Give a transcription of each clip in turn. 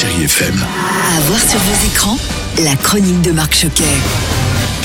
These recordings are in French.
Chérie FM. À voir sur vos écrans, la chronique de Marc Choquet.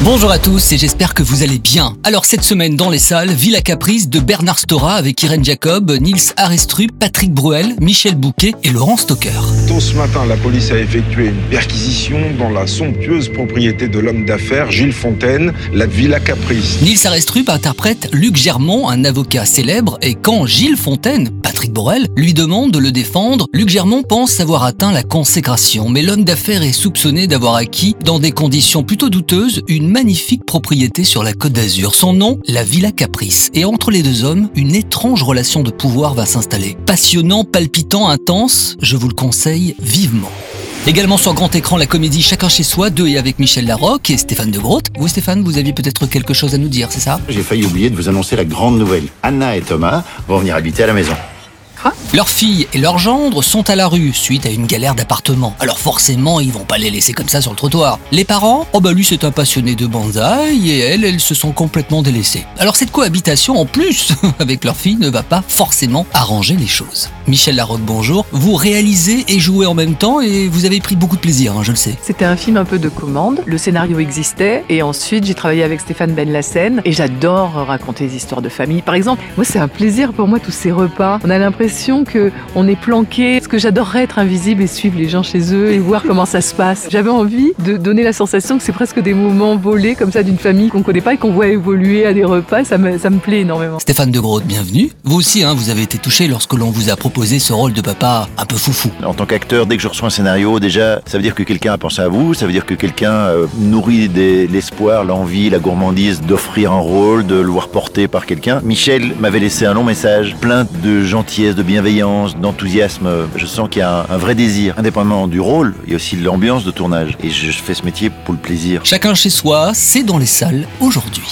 Bonjour à tous et j'espère que vous allez bien. Alors cette semaine dans les salles, Villa Caprice de Bernard Stora avec Irène Jacob, Nils Arestrup, Patrick Bruel, Michel Bouquet et Laurent Stocker. Ce matin, la police a effectué une perquisition dans la somptueuse propriété de l'homme d'affaires Gilles Fontaine, la Villa Caprice. Nils Arestrup interprète Luc Germont, un avocat célèbre, et quand Gilles Fontaine, Patrick Borel, lui demande de le défendre, Luc Germont pense avoir atteint la consécration, mais l'homme d'affaires est soupçonné d'avoir acquis, dans des conditions plutôt douteuses, une magnifique propriété sur la côte d'Azur. Son nom, la Villa Caprice. Et entre les deux hommes, une étrange relation de pouvoir va s'installer. Passionnant, palpitant, intense, je vous le conseille vivement. Également sur grand écran, la comédie Chacun chez soi, deux et avec Michel Larocque et Stéphane de Groot. Vous Stéphane, vous aviez peut-être quelque chose à nous dire, c'est ça? J'ai failli oublier de vous annoncer la grande nouvelle. Anna et Thomas vont venir habiter à la maison. Leurs filles et leurs gendres sont à la rue suite à une galère d'appartement. Alors forcément, ils vont pas les laisser comme ça sur le trottoir. Les parents Oh bah lui c'est un passionné de bonsaï et elles, elles se sont complètement délaissées. Alors cette cohabitation en plus avec leurs filles ne va pas forcément arranger les choses. Michel Larocque, bonjour. Vous réalisez et jouez en même temps et vous avez pris beaucoup de plaisir, hein, je le sais. C'était un film un peu de commande. Le scénario existait et ensuite j'ai travaillé avec Stéphane Ben Lassen et j'adore raconter des histoires de famille. Par exemple, moi c'est un plaisir pour moi tous ces repas. On a l'impression que on est planqué. Que j'adorerais être invisible et suivre les gens chez eux et voir comment ça se passe. J'avais envie de donner la sensation que c'est presque des moments volés comme ça d'une famille qu'on connaît pas et qu'on voit évoluer à des repas. Ça me, ça me plaît énormément. Stéphane de Groot, bienvenue. Vous aussi, hein, vous avez été touché lorsque l'on vous a proposé ce rôle de papa un peu foufou. En tant qu'acteur, dès que je reçois un scénario, déjà, ça veut dire que quelqu'un a pensé à vous, ça veut dire que quelqu'un euh, nourrit des- l'espoir, l'envie, la gourmandise d'offrir un rôle, de le voir porté par quelqu'un. Michel m'avait laissé un long message, plein de gentillesse, de bienveillance, d'enthousiasme. Je sens qu'il y a un, un vrai désir, indépendamment du rôle, il y a aussi l'ambiance de tournage. Et je fais ce métier pour le plaisir. Chacun chez soi, c'est dans les salles aujourd'hui.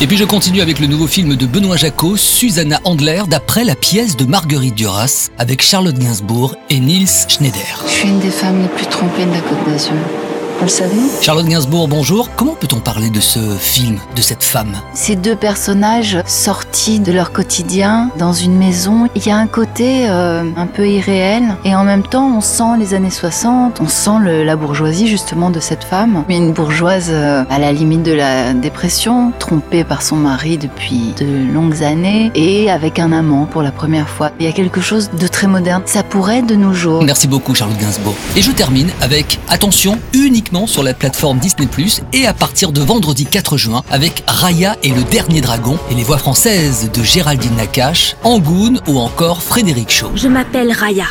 Et puis je continue avec le nouveau film de Benoît Jacot, Susanna Handler, d'après la pièce de Marguerite Duras, avec Charlotte Gainsbourg et Niels Schneider. Je suis une des femmes les plus trompées de la Côte d'Azur. Vous le savez Charlotte Gainsbourg, bonjour. Comment peut-on parler de ce film, de cette femme? Ces deux personnages sortis de leur quotidien dans une maison, il y a un côté euh, un peu irréel et en même temps on sent les années 60, on sent le- la bourgeoisie justement de cette femme. Une bourgeoise euh, à la limite de la dépression, trompée par son mari depuis de longues années et avec un amant pour la première fois. Il y a quelque chose de très moderne. Ça pourrait de nos jours. Merci beaucoup Charlotte Gainsbourg. Et je termine avec, attention, sur la plateforme Disney ⁇ et à partir de vendredi 4 juin avec Raya et le Dernier Dragon et les voix françaises de Géraldine Nakache, Angoun ou encore Frédéric Shaw. Je m'appelle Raya.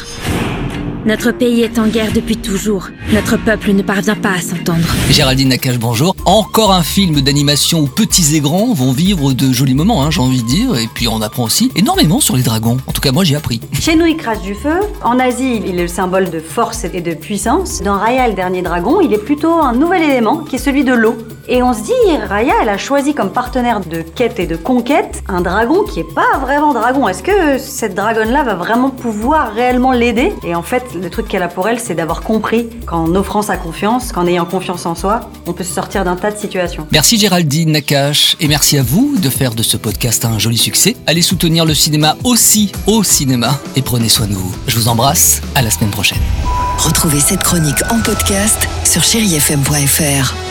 Notre pays est en guerre depuis toujours. Notre peuple ne parvient pas à s'entendre. Géraldine Nakache, bonjour. Encore un film d'animation où petits et grands vont vivre de jolis moments, hein, j'ai envie de dire. Et puis on apprend aussi énormément sur les dragons. En tout cas, moi j'ai appris. Chez nous, il crache du feu. En Asie, il est le symbole de force et de puissance. Dans Raya, le dernier dragon, il est plutôt un nouvel élément qui est celui de l'eau. Et on se dit, Raya, elle a choisi comme partenaire de quête et de conquête un dragon qui est pas vraiment dragon. Est-ce que cette dragonne-là va vraiment pouvoir réellement l'aider? Et en fait, le truc qu'elle a pour elle, c'est d'avoir compris qu'en offrant sa confiance, qu'en ayant confiance en soi, on peut se sortir d'un tas de situations. Merci Géraldine Nakache et merci à vous de faire de ce podcast un joli succès. Allez soutenir le cinéma aussi au cinéma et prenez soin de vous. Je vous embrasse, à la semaine prochaine. Retrouvez cette chronique en podcast sur chérifm.fr.